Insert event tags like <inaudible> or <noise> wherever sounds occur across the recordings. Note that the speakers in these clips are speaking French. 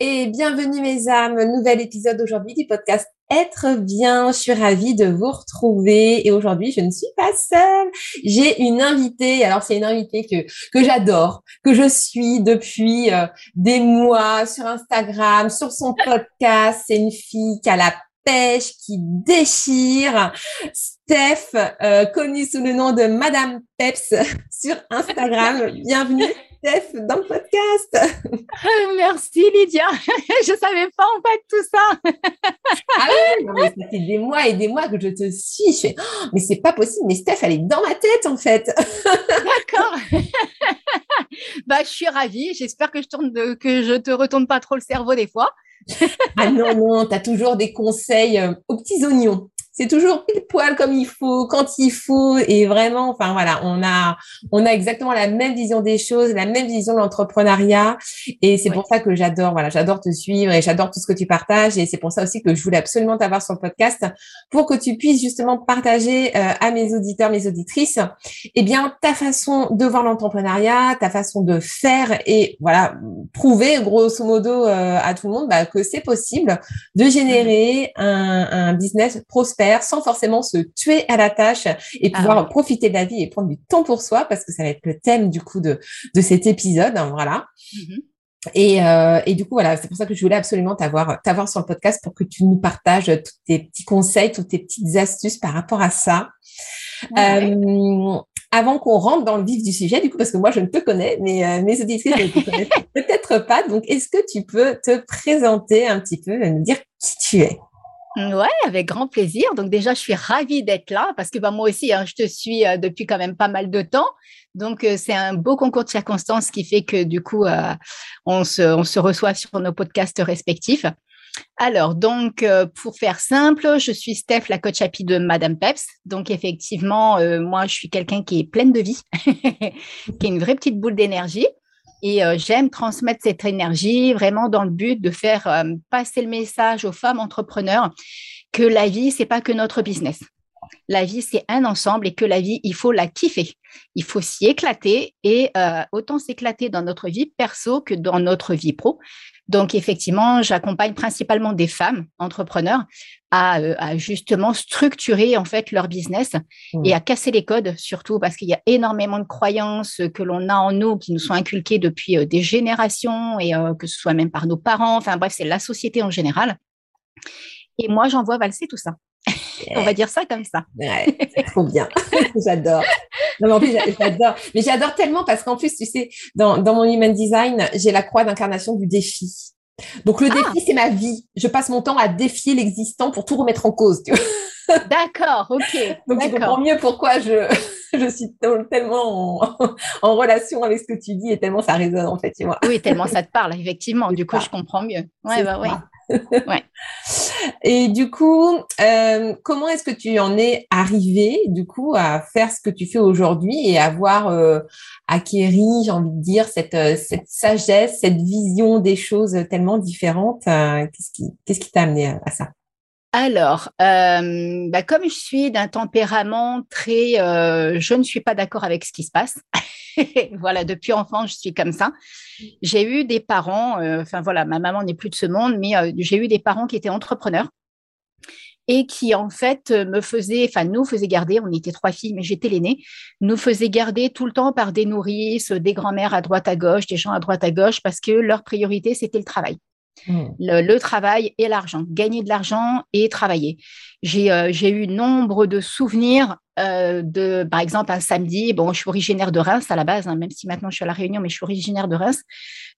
et bienvenue mes âmes, nouvel épisode aujourd'hui du podcast Être bien. Je suis ravie de vous retrouver et aujourd'hui je ne suis pas seule. J'ai une invitée. Alors c'est une invitée que que j'adore, que je suis depuis euh, des mois sur Instagram, sur son <laughs> podcast. C'est une fille qui a la pêche, qui déchire. Steph, euh, connue sous le nom de Madame Peps <laughs> sur Instagram. <laughs> Bienvenue Steph dans le podcast. <laughs> Merci Lydia. <laughs> je savais pas en fait tout ça. ah oui, mais ça fait des mois et des mois que je te suis. Je fais, oh, mais c'est pas possible. Mais Steph, elle est dans ma tête en fait. <laughs> D'accord. bah, je suis ravie. J'espère que je tourne que je te retourne pas trop le cerveau des fois. ah non, non, tu as toujours des conseils euh, aux petits oignons c'est toujours pile poil comme il faut, quand il faut, et vraiment, enfin voilà, on a, on a exactement la même vision des choses, la même vision de l'entrepreneuriat, et c'est pour ça que j'adore, voilà, j'adore te suivre et j'adore tout ce que tu partages, et c'est pour ça aussi que je voulais absolument t'avoir sur le podcast pour que tu puisses justement partager euh, à mes auditeurs, mes auditrices, eh bien ta façon de voir l'entrepreneuriat, ta façon de faire, et voilà, prouver grosso modo euh, à tout le monde bah, que c'est possible de générer un, un business prospère sans forcément se tuer à la tâche et ah pouvoir profiter de la vie et prendre du temps pour soi parce que ça va être le thème du coup de, de cet épisode. Hein, voilà. Mm-hmm. Et, euh, et, du coup, voilà, c'est pour ça que je voulais absolument t'avoir, t'avoir sur le podcast pour que tu nous partages tous tes petits conseils, toutes tes petites astuces par rapport à ça. Euh, avant qu'on rentre dans le vif du sujet, du coup, parce que moi, je ne te connais, mais euh, mes auditrices ne te connaissent <laughs> peut-être pas. Donc, est-ce que tu peux te présenter un petit peu, nous dire qui tu es? Ouais, avec grand plaisir. Donc déjà, je suis ravie d'être là parce que bah, moi aussi, hein, je te suis euh, depuis quand même pas mal de temps. Donc euh, c'est un beau concours de circonstances qui fait que du coup, euh, on, se, on se reçoit sur nos podcasts respectifs. Alors, donc, pour faire simple, je suis Steph, la coach happy de Madame Peps. Donc, effectivement, moi, je suis quelqu'un qui est pleine de vie, <laughs> qui est une vraie petite boule d'énergie. Et euh, j'aime transmettre cette énergie vraiment dans le but de faire euh, passer le message aux femmes entrepreneurs que la vie, c'est pas que notre business. La vie, c'est un ensemble et que la vie, il faut la kiffer. Il faut s'y éclater et euh, autant s'éclater dans notre vie perso que dans notre vie pro. Donc, effectivement, j'accompagne principalement des femmes entrepreneurs à, euh, justement structurer en fait leur business et à casser les codes, surtout parce qu'il y a énormément de croyances que l'on a en nous qui nous sont inculquées depuis euh, des générations et que ce soit même par nos parents. Enfin, bref, c'est la société en général. Et moi, j'en vois valser tout ça. On va dire ça comme ça. Ouais, c'est trop bien. <laughs> j'adore. Non, mais en plus, j'adore. Mais j'adore tellement parce qu'en plus, tu sais, dans, dans mon human design, j'ai la croix d'incarnation du défi. Donc, le ah. défi, c'est ma vie. Je passe mon temps à défier l'existant pour tout remettre en cause. <laughs> D'accord, ok. Donc, tu comprends mieux pourquoi je, <laughs> je suis tellement en, en, relation avec ce que tu dis et tellement ça résonne, en fait, tu vois. Oui, tellement ça te parle, effectivement. Du coup, je comprends mieux. Ouais, bah, ouais. Ouais. <laughs> Et du coup, euh, comment est-ce que tu en es arrivé du coup à faire ce que tu fais aujourd'hui et avoir euh, acquéri, j'ai envie de dire, cette, euh, cette sagesse, cette vision des choses tellement différentes Qu'est-ce qui qu'est-ce qui t'a amené à, ça? Alors, bah comme je suis d'un tempérament très, je ne suis pas d'accord avec ce qui se passe. <laughs> voilà, depuis enfant, je suis comme ça. J'ai eu des parents, euh, enfin voilà, ma maman n'est plus de ce monde, mais euh, j'ai eu des parents qui étaient entrepreneurs et qui en fait me faisaient, enfin nous faisaient garder, on était trois filles, mais j'étais l'aînée, nous faisaient garder tout le temps par des nourrices, des grands-mères à droite à gauche, des gens à droite à gauche, parce que leur priorité c'était le travail. Hmm. Le, travail et l'argent, gagner de l'argent et travailler. J'ai euh, eu nombre de souvenirs euh, de, par exemple, un samedi. Bon, je suis originaire de Reims à la base, hein, même si maintenant je suis à La Réunion, mais je suis originaire de Reims.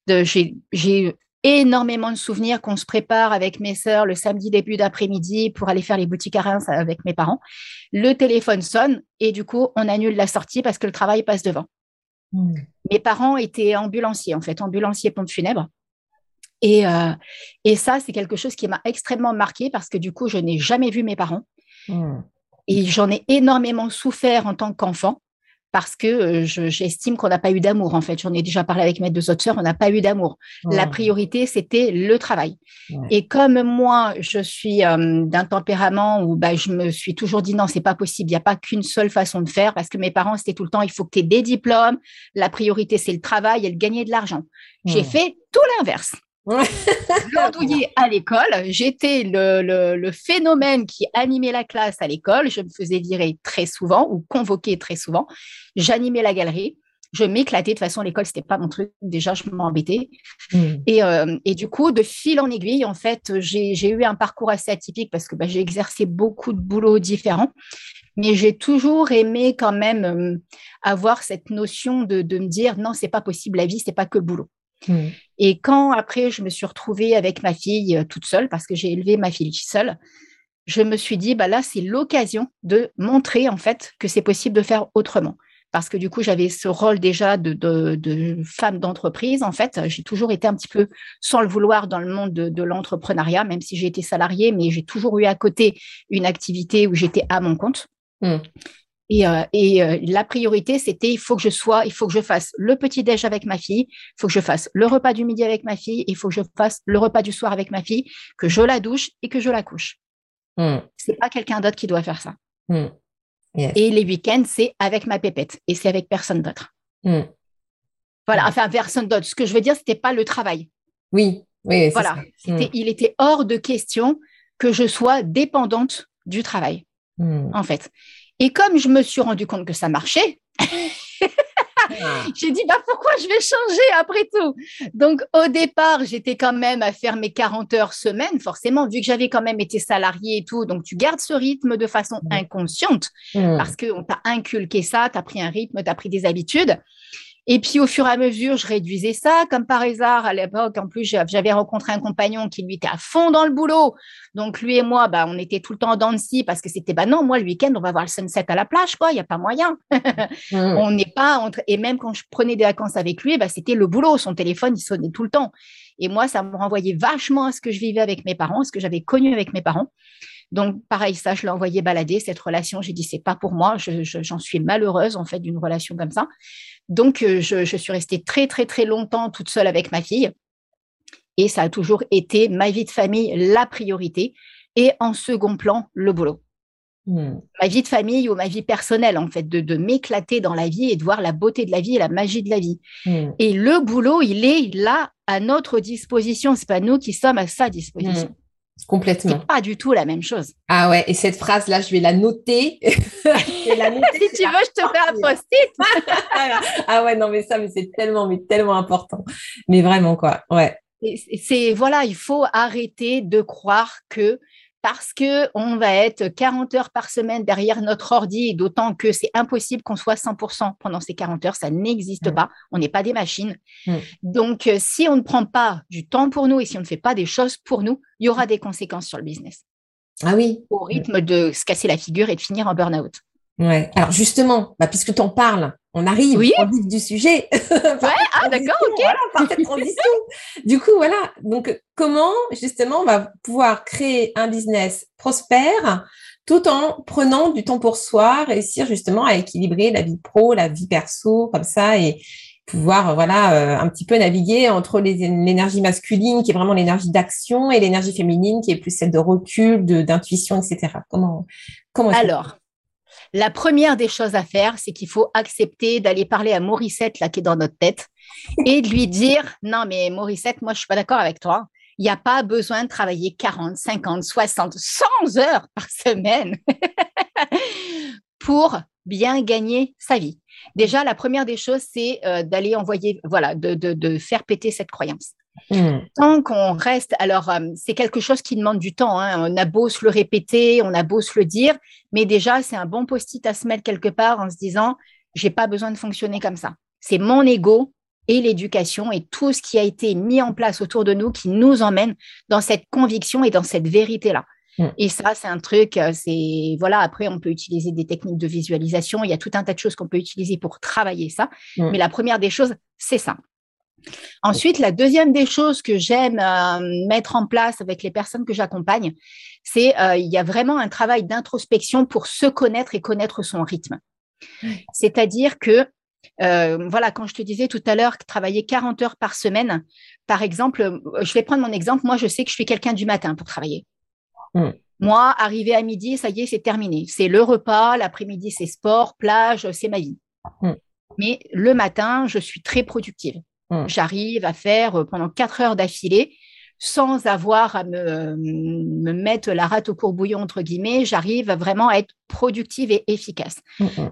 J'ai énormément de souvenirs qu'on se prépare avec mes sœurs le samedi début d'après-midi pour aller faire les boutiques à Reims avec mes parents. Le téléphone sonne et du coup, on annule la sortie parce que le travail passe devant. Hmm. Mes parents étaient ambulanciers, en fait, ambulanciers pompe funèbre. Et, euh, et ça, c'est quelque chose qui m'a extrêmement marqué parce que du coup, je n'ai jamais vu mes parents. Hmm. Et j'en ai énormément souffert en tant qu'enfant parce que euh, j'estime qu'on n'a pas eu d'amour. En fait, j'en ai déjà parlé avec mes deux autres sœurs, on n'a pas eu d'amour. La priorité, c'était le travail. Et comme moi, je suis euh, d'un tempérament où bah, je me suis toujours dit non, c'est pas possible, il n'y a pas qu'une seule façon de faire parce que mes parents, c'était tout le temps, il faut que tu aies des diplômes, la priorité, c'est le travail et le gagner de l'argent. J'ai fait tout l'inverse. À l'école. J'étais le, phénomène qui animait la classe à l'école. Je me faisais virer très souvent ou convoquer très souvent. J'animais la galerie. Je m'éclatais. De toute façon, l'école, c'était pas mon truc. Déjà, je m'embêtais. Hmm. Euh, et, du coup, de fil en aiguille, en fait, j'ai eu un parcours assez atypique parce que bah, j'ai exercé beaucoup de boulots différents. Mais j'ai toujours aimé quand même euh, avoir cette notion de, de me dire non, c'est pas possible. La vie, c'est pas que le boulot. Hmm. Et quand après, je me suis retrouvée avec ma fille euh, toute seule, parce que j'ai élevé ma fille seule, je me suis dit, bah là, c'est l'occasion de montrer en fait que c'est possible de faire autrement. Parce que du coup, j'avais ce rôle déjà de, femme d'entreprise. En fait, j'ai toujours été un petit peu sans le vouloir dans le monde de, l'entrepreneuriat, même si j'ai été salariée, mais j'ai toujours eu à côté une activité où j'étais à mon compte. Hmm. Et, euh, euh, la priorité, c'était il faut que je sois, il faut que je fasse le petit déj avec ma fille, il faut que je fasse le repas du midi avec ma fille, il faut que je fasse le repas du soir avec ma fille, que je la douche et que je la couche. Hmm. C'est pas quelqu'un d'autre qui doit faire ça. Hmm. Et les week-ends, c'est avec ma pépette et c'est avec personne d'autre. Hmm. Voilà, enfin personne d'autre. Ce que je veux dire, c'était pas le travail. Oui, oui. Voilà, il était hors de question que je sois dépendante du travail, en fait. Et comme je me suis rendu compte que ça marchait, ah. <laughs> j'ai dit bah pourquoi je vais changer après tout? Donc au départ, j'étais quand même à faire mes 40 heures semaine, forcément, vu que j'avais quand même été salariée et tout. Donc tu gardes ce rythme de façon mmh. inconsciente mmh. parce qu'on t'a inculqué ça, tu as pris un rythme, tu as pris des habitudes. Et puis, au fur et à mesure, je réduisais ça. Comme par hasard, à l'époque, en plus, j'avais rencontré un compagnon qui, lui, était à fond dans le boulot. Donc, lui et moi, bah, on était tout le temps dans le scie parce que c'était, bah non, moi, le week-end, on va voir le sunset à la plage, quoi. Il n'y a pas moyen. <laughs> Mmh. On n'est pas entre... Et même quand je prenais des vacances avec lui, bah, c'était le boulot. Son téléphone, il sonnait tout le temps. Et moi, ça me renvoyait vachement à ce que je vivais avec mes parents, ce que j'avais connu avec mes parents. Donc, pareil, ça, je l'ai envoyé balader, cette relation. J'ai dit, c'est pas pour moi. J'en suis malheureuse, en fait, d'une relation comme ça. Donc, euh, je, suis restée très, très, très longtemps toute seule avec ma fille. Et ça a toujours été ma vie de famille la priorité. Et en second plan, le boulot. Hmm. Ma vie de famille ou ma vie personnelle, en fait, de, m'éclater dans la vie et de voir la beauté de la vie et la magie de la vie. Hmm. Et le boulot, il est là à notre disposition. C'est pas nous qui sommes à sa disposition. Hmm. Complètement. pas du tout la même chose. Ah ouais, et cette phrase-là, je vais la noter. la noter <laughs> si tu veux, je te fais un post-it. <laughs> ah ouais, non, mais ça, mais c'est tellement, mais tellement important. Mais vraiment, quoi. Ouais. C'est, voilà, il faut arrêter de croire que parce que on va être 40 heures par semaine derrière notre ordi, d'autant que c'est impossible qu'on soit 100% pendant ces 40 heures, ça n'existe pas, on n'est pas des machines. Donc, euh, si on ne prend pas du temps pour nous et si on ne fait pas des choses pour nous, il y aura des conséquences sur le business. Ah oui. Au rythme de se casser la figure et de finir en burn-out. Ouais. Alors justement, bah, puisque tu en parles, on arrive oui. au vif du sujet. <laughs> ouais, ah d'accord, ok. Voilà, transition. du coup, voilà. Donc, comment justement on va pouvoir créer un business prospère tout en prenant du temps pour soi, réussir justement à équilibrer la vie pro, la vie perso, comme ça, et pouvoir voilà euh, un petit peu naviguer entre l'énergie masculine qui est vraiment l'énergie d'action et l'énergie féminine qui est plus celle de recul, de d'intuition, etc. Comment comment Alors, la première des choses à faire, c'est qu'il faut accepter d'aller parler à Morissette, là, qui est dans notre tête, et de lui dire, non, mais Morissette, moi, je suis pas d'accord avec toi. Il n'y a pas besoin de travailler 40, 50, 60, 100 heures par semaine <laughs> pour bien gagner sa vie. Déjà, la première des choses, c'est euh, d'aller envoyer, voilà, de, faire péter cette croyance. Hmm. Tant qu'on reste, alors euh, c'est quelque chose qui demande du temps. Hein. On a beau se le répéter, on a beau se le dire, mais déjà c'est un bon post-it à se mettre quelque part en se disant j'ai pas besoin de fonctionner comme ça. C'est mon ego et l'éducation et tout ce qui a été mis en place autour de nous qui nous emmène dans cette conviction et dans cette vérité là. Hmm. Et ça, c'est un truc, euh, c'est voilà. Après, on peut utiliser des techniques de visualisation. Il y a tout un tas de choses qu'on peut utiliser pour travailler ça. Hmm. Mais la première des choses, c'est ça. Ensuite, la deuxième des choses que j'aime euh, mettre en place avec les personnes que j'accompagne, c'est euh, il y a vraiment un travail d'introspection pour se connaître et connaître son rythme. C'est-à-dire que euh, voilà, quand je te disais tout à l'heure travailler 40 heures par semaine, par exemple, je vais prendre mon exemple. Moi, je sais que je suis quelqu'un du matin pour travailler. Hmm. Moi, arrivé à midi, ça y est, c'est terminé. C'est le repas, l'après-midi, c'est sport, plage, c'est ma vie. Hmm. Mais le matin, je suis très productive. Mm. j'arrive à faire pendant quatre heures d'affilée sans avoir à me, me, mettre la rate au courbouillon, entre guillemets, j'arrive vraiment à être productive et efficace.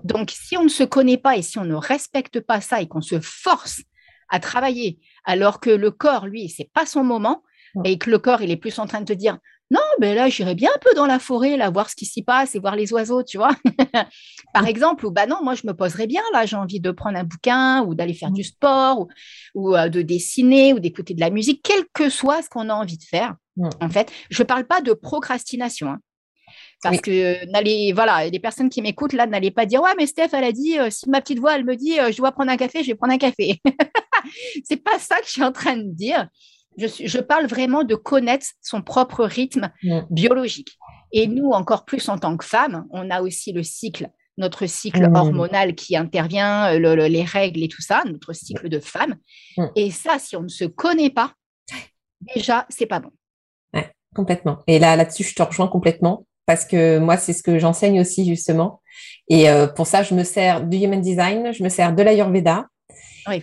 Donc, si on ne se connaît pas et si on ne respecte pas ça et qu'on se force à travailler alors que le corps, lui, c'est pas son moment et que le corps, il est plus en train de te dire non, mais là, j'irai bien un peu dans la forêt, là, voir ce qui s'y passe et voir les oiseaux, tu vois. <laughs> Par exemple, ou bah non, moi, je me poserais bien, là, j'ai envie de prendre un bouquin ou d'aller faire du sport ou, euh, de dessiner ou d'écouter de la musique, quel que soit ce qu'on a envie de faire. En fait, je ne parle pas de procrastination. Hein. Parce que n'allez, voilà, les personnes qui m'écoutent là n'allez pas dire ouais mais Steph elle a dit euh, si ma petite voix elle me dit euh, je dois prendre un café je vais prendre un café <laughs> c'est pas ça que je suis en train de dire je, parle vraiment de connaître son propre rythme biologique. Et nous, encore plus en tant que femmes, on a aussi le cycle, notre cycle hormonal qui intervient, euh, les règles et tout ça, notre cycle de femme. Et ça, si on ne se connaît pas, déjà, c'est pas bon. complètement. Et là, là-dessus, je te rejoins complètement parce que moi, c'est ce que j'enseigne aussi justement. Et euh, pour ça, je me sers du human design, je me sers de l'ayurveda,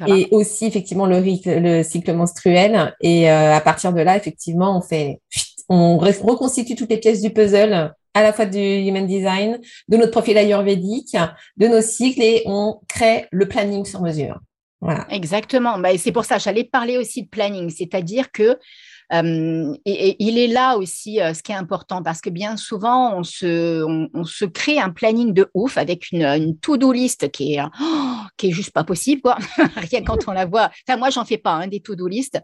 et aussi effectivement le, le cycle menstruel. Et euh, à partir de là, effectivement, on fait, on reconstitue toutes les pièces du puzzle à la fois du human design, de notre profil ayurvédique, de nos cycles et on crée le planning sur mesure. Voilà. Exactement. Bah, c'est pour ça, j'allais parler aussi de planning, c'est-à-dire que euh, et, il est là aussi euh, ce qui est important parce que bien souvent, on se, crée un planning de ouf avec une, to-do list qui est, oh, qui est juste pas possible, quoi. <laughs> Rien quand on la voit. Enfin, moi, j'en fais pas hein, des to-do list.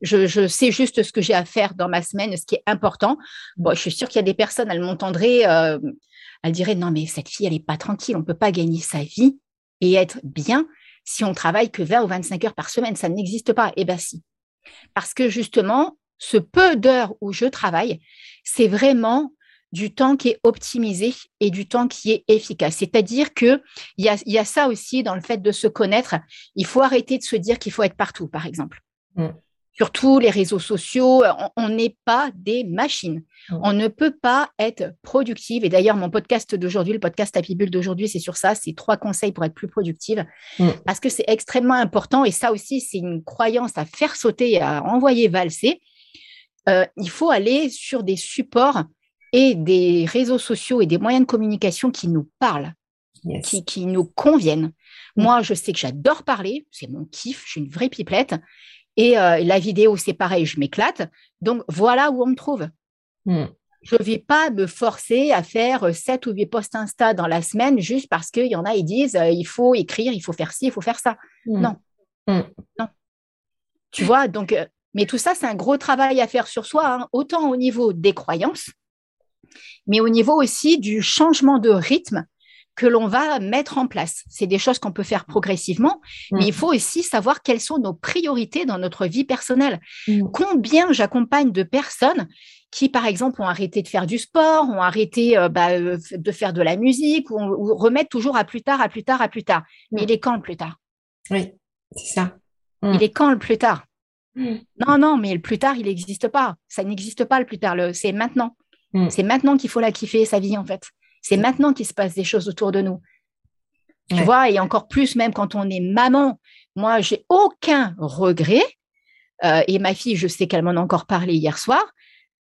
Je, sais juste ce que j'ai à faire dans ma semaine, ce qui est important. Bon, je suis sûre qu'il y a des personnes, elles m'entendraient, euh, elles diraient non, mais cette fille, elle est pas tranquille, on peut pas gagner sa vie et être bien si on travaille que 20 ou 25 heures par semaine. Ça n'existe pas. Eh bien, si. Parce que justement, ce peu d'heures où je travaille, c'est vraiment du temps qui est optimisé et du temps qui est efficace. C'est-à-dire qu'il y a, y a ça aussi dans le fait de se connaître. Il faut arrêter de se dire qu'il faut être partout, par exemple. Mm. Surtout les réseaux sociaux, on n'est pas des machines. Mm. On ne peut pas être productive. Et d'ailleurs, mon podcast d'aujourd'hui, le podcast Happy Bull d'aujourd'hui, c'est sur ça. C'est trois conseils pour être plus productive. Mm. Parce que c'est extrêmement important. Et ça aussi, c'est une croyance à faire sauter, à envoyer valser. Euh, il faut aller sur des supports et des réseaux sociaux et des moyens de communication qui nous parlent, qui, nous conviennent. Mm. Moi, je sais que j'adore parler, c'est mon kiff, je suis une vraie pipelette. Et euh, la vidéo, c'est pareil, je m'éclate. Donc, voilà où on me trouve. Mm. Je ne vais pas me forcer à faire 7 ou 8 posts Insta dans la semaine juste parce qu'il y en a, ils disent euh, il faut écrire, il faut faire ci, il faut faire ça. Mm. Non. Non. Tu vois, donc mais tout ça, c'est un gros travail à faire sur soi, hein, autant au niveau des croyances, mais au niveau aussi du changement de rythme que l'on va mettre en place. C'est des choses qu'on peut faire progressivement, mm. mais il faut aussi savoir quelles sont nos priorités dans notre vie personnelle. Mm. Combien j'accompagne de personnes qui, par exemple, ont arrêté de faire du sport, ont arrêté euh, bah, euh, de faire de la musique, ou, remettent toujours à plus tard, à plus tard, à plus tard. Mais mm. il est quand le plus tard? Oui, c'est ça. Il est quand le plus tard? Mm. Non, non, mais le plus tard, il n'existe pas. Ça n'existe pas le plus tard. C'est maintenant. Mm. C'est maintenant qu'il faut la kiffer, sa vie, en fait. C'est maintenant qu'il se passe des choses autour de nous. Tu vois, et encore plus, même quand on est maman. Moi, j'ai aucun regret. Euh, et ma fille, je sais qu'elle m'en a encore parlé hier soir,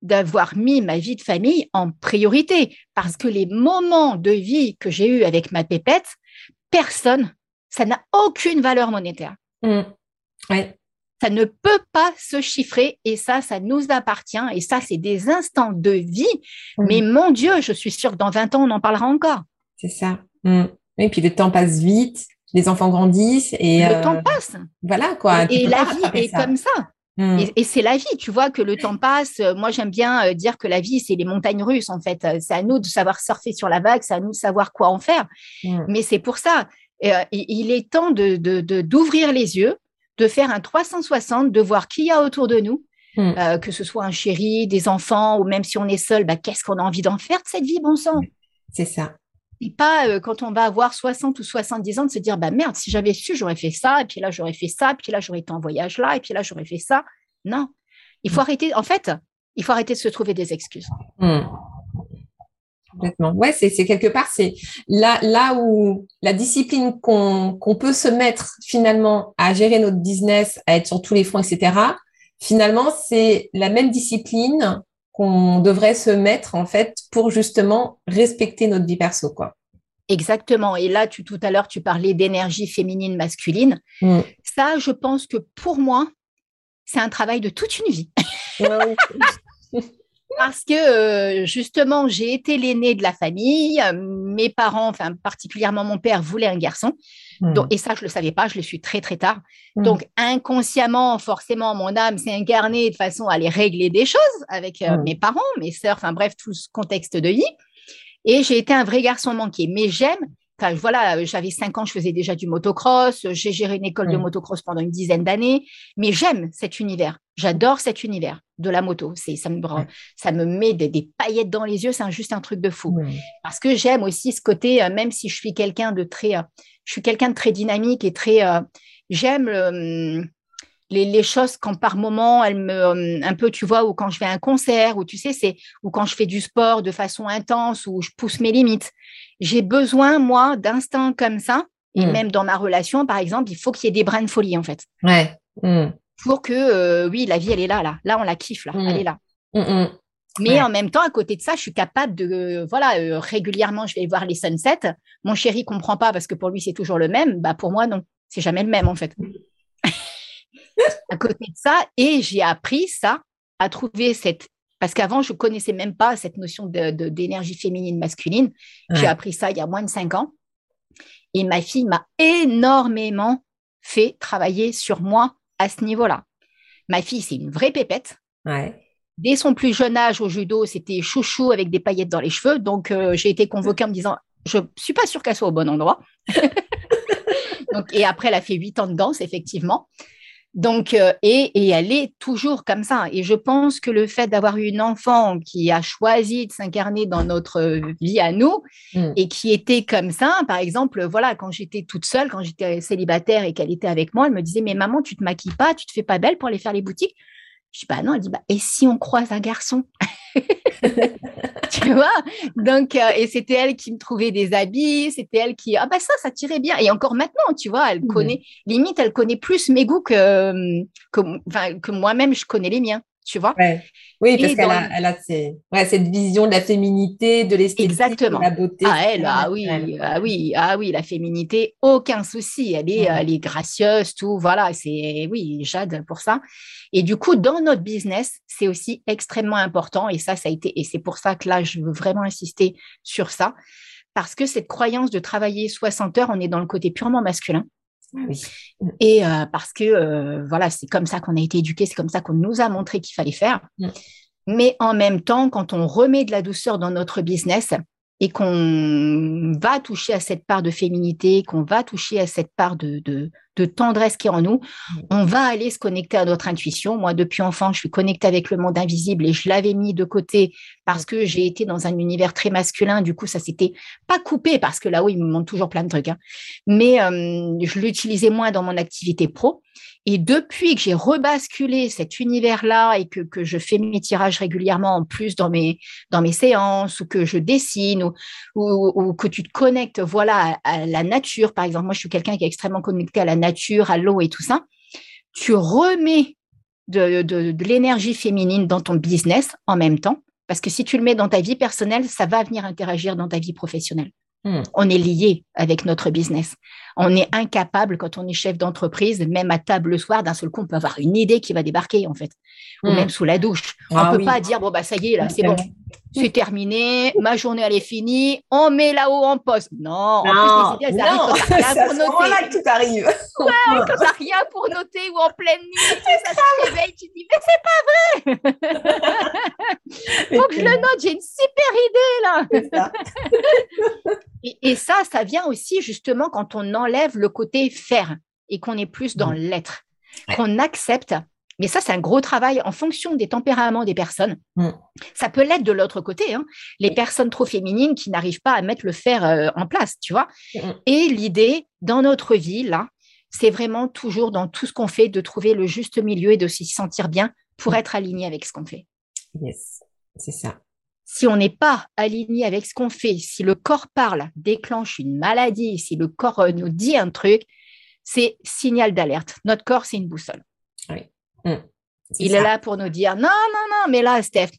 d'avoir mis ma vie de famille en priorité. Parce que les moments de vie que j'ai eus avec ma pépette, personne, ça n'a aucune valeur monétaire. Mm. Ça ne peut pas se chiffrer et ça, ça nous appartient. Et ça, c'est des instants de vie. Mm. Mais mon Dieu, je suis sûre que dans 20 ans, on en parlera encore. C'est ça. Mm. Et puis le temps passe vite, les enfants grandissent et le temps euh, passe. Voilà quoi. Et, la vie est comme ça. Mm. Et, c'est la vie, tu vois, que le temps passe. Moi, j'aime bien euh, dire que la vie, c'est les montagnes russes, en fait. C'est à nous de savoir surfer sur la vague, c'est à nous de savoir quoi en faire. Mais c'est pour ça, euh, il est temps de d'ouvrir les yeux, de faire un 360, de voir qui y a autour de nous, hmm. euh, que ce soit un chéri, des enfants, ou même si on est seul, bah, qu'est-ce qu'on a envie d'en faire de cette vie, bon sang? C'est ça. Et pas euh, quand on va avoir 60 ou 70 ans de se dire, bah merde, si j'avais su, j'aurais fait ça, et puis là, j'aurais fait ça, et puis là, j'aurais été en voyage là, et puis là, j'aurais fait ça. Non. Il faut hmm. arrêter, en fait, il faut arrêter de se trouver des excuses. Hmm. Complètement. Ouais, c'est quelque part, c'est là, là où la discipline qu'on peut se mettre finalement à gérer notre business, à être sur tous les fronts, etc. Finalement, c'est la même discipline qu'on devrait se mettre en fait pour justement respecter notre vie perso, quoi. Exactement. Et là, tu, tout à l'heure, tu parlais d'énergie féminine, masculine. Mm. Ça, je pense que pour moi, c'est un travail de toute une vie. <laughs> Parce que euh, justement, j'ai été l'aînée de la famille. Mes parents, enfin particulièrement mon père, voulait un garçon. Hmm. Donc, et ça, je ne le savais pas, je le suis très très tard. Hmm. Donc inconsciemment, forcément, mon âme s'est incarnée de façon à aller régler des choses avec euh, hmm. mes parents, mes sœurs, enfin bref, tout ce contexte de vie. Et j'ai été un vrai garçon manqué. Mais j'aime Enfin, voilà, j'avais cinq ans, je faisais déjà du motocross. J'ai géré une école de motocross pendant une dizaine d'années. Mais j'aime cet univers. J'adore cet univers de la moto. C'est, ça me, ça me met des, paillettes dans les yeux. C'est juste un truc de fou. Parce que j'aime aussi ce côté, euh, même si je suis quelqu'un de très, euh, je suis quelqu'un de très dynamique et très, euh, j'aime les, choses quand par moment, elles me, un peu, tu vois, ou quand je fais un concert, ou tu sais, c'est, ou quand je fais du sport de façon intense, ou je pousse mes limites. J'ai besoin, moi, d'instants comme ça. Et mmh. même dans ma relation, par exemple, il faut qu'il y ait des brins de folie, en fait. Ouais. Mmh. Pour que, euh, oui, la vie, elle est là, là. Là, on la kiffe, là. Mmh. Elle est là. Mais en même temps, à côté de ça, je suis capable de, voilà, euh, régulièrement, je vais voir les sunsets. Mon chéri comprend pas parce que pour lui, c'est toujours le même. Bah, pour moi, non. C'est jamais le même, en fait. À côté de ça, et j'ai appris ça, à trouver cette parce qu'avant, je connaissais même pas cette notion d'énergie de, féminine, masculine. J'ai appris ça il y a moins de cinq ans. Et ma fille m'a énormément fait travailler sur moi à ce niveau-là. Ma fille, c'est une vraie pépette. Dès son plus jeune âge au judo, c'était chouchou avec des paillettes dans les cheveux. Donc, euh, j'ai été convoquée en me disant, je suis pas sûre qu'elle soit au bon endroit. <laughs> donc, et après, elle a fait huit ans de danse, effectivement. Donc, euh, et, elle est toujours comme ça. Et je pense que le fait d'avoir eu une enfant qui a choisi de s'incarner dans notre vie à nous mm. et qui était comme ça, par exemple, voilà, quand j'étais toute seule, quand j'étais célibataire et qu'elle était avec moi, elle me disait, mais maman, tu te maquilles pas, tu te fais pas belle pour aller faire les boutiques. Je dis, bah non, elle dit, bah, et si on croise un garçon? <laughs> Tu vois? Donc, euh, et c'était elle qui me trouvait des habits, c'était elle qui, ah bah ça, ça tirait bien. Et encore maintenant, tu vois, elle mmh. connaît, limite, elle connaît plus mes goûts que, que, que moi-même, je connais les miens, tu vois? Oui, parce qu'elle a, elle a cette vision de la féminité, de l'esthétique, de la beauté. Ah, elle, ah oui, ah oui, ah oui, la féminité, aucun souci. Elle est, elle est gracieuse, tout. Voilà, c'est, oui, Jade pour ça. Et du coup, dans notre business, c'est aussi extrêmement important. Et ça, ça a été, et c'est pour ça que là, je veux vraiment insister sur ça. Parce que cette croyance de travailler 60 heures, on est dans le côté purement masculin. Mm. Et euh, parce que euh, voilà, c'est comme ça qu'on a été éduqué, c'est comme ça qu'on nous a montré qu'il fallait faire. Mm. Mais en même temps, quand on remet de la douceur dans notre business et qu'on va toucher à cette part de féminité, qu'on va toucher à cette part de, de tendresse qui est en nous, mm. on va aller se connecter à notre intuition. Moi, depuis enfant, je suis connectée avec le monde invisible et je l'avais mis de côté parce que j'ai été dans un univers très masculin. Du coup, ça s'était pas coupé parce que là-haut, il me montre toujours plein de trucs. Hein. Mais euh, je l'utilisais moins dans mon activité pro. Et depuis que j'ai rebasculé cet univers-là et que, je fais mes tirages régulièrement en plus dans mes, séances ou que je dessine ou, que tu te connectes voilà, à, la nature, par exemple, moi je suis quelqu'un qui est extrêmement connecté à la nature, à l'eau et tout ça, tu remets de l'énergie féminine dans ton business en même temps. Parce que si tu le mets dans ta vie personnelle, ça va venir interagir dans ta vie professionnelle. Hmm. On est lié avec notre business. On est incapable, quand on est chef d'entreprise, même à table le soir, d'un seul coup, on peut avoir une idée qui va débarquer, en fait. Ou hmm. même sous la douche. on ne ah peut pas dire, bon, bah, ça y est, là, c'est bon. C'est terminé, ma journée, elle est finie, on met là-haut en poste. Non, en plus, les idées, elles arrivent quand rien <laughs> pour noter. là que tout arrive. Ouais, <laughs> quand t'as rien pour noter ou en pleine nuit, ça se réveille, tu te dis, mais c'est pas vrai. <laughs> Faut que je le note, j'ai une super idée, là. Et, ça, ça vient aussi justement quand on enlève le côté faire et qu'on est plus dans l'être, qu'on accepte. Mais ça, c'est un gros travail en fonction des tempéraments des personnes. Mmh. Ça peut l'être de l'autre côté. Hein. Les personnes trop féminines qui n'arrivent pas à mettre le faire euh, en place, tu vois. Mmh. Et l'idée, dans notre vie, là, c'est vraiment toujours dans tout ce qu'on fait de trouver le juste milieu et de s'y sentir bien pour être aligné avec ce qu'on fait. Yes, c'est ça. Si on n'est pas aligné avec ce qu'on fait, si le corps parle, déclenche une maladie, si le corps euh, nous dit un truc, c'est signal d'alerte. Notre corps, c'est une boussole. Oui. Mmh. Il est là pour nous dire non, non, non, mais là, Steph,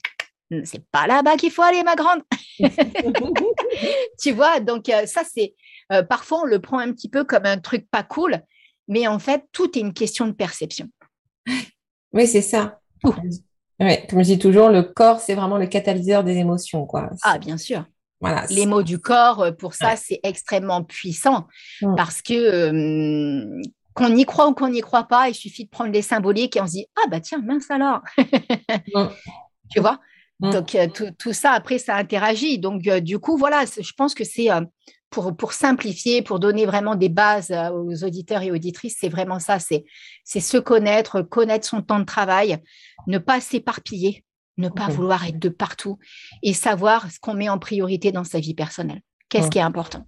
c'est pas là-bas qu'il faut aller, ma grande. <laughs> tu vois, donc euh, ça, c'est euh, parfois on le prend un petit peu comme un truc pas cool, mais en fait, tout est une question de perception. Oui, c'est ça. Ouais, comme je dis toujours, le corps, c'est vraiment le catalyseur des émotions. Quoi. Ah, bien sûr. Voilà, les mots du corps, euh, pour ça, c'est extrêmement puissant mm. parce que qu'on y croit ou qu'on n'y croit pas, il suffit de prendre les symboliques et on se dit Ah, bah tiens, mince alors. <laughs> Mm. Tu vois? Mm. Donc, euh, tout, ça, après, ça interagit. Donc, euh, du coup, voilà, je pense que c'est pour, pour simplifier, pour donner vraiment des bases aux auditeurs et auditrices, c'est vraiment ça c'est se connaître, connaître son temps de travail, ne pas s'éparpiller ne pas vouloir être de partout et savoir ce qu'on met en priorité dans sa vie personnelle. Qu'est-ce qui est important?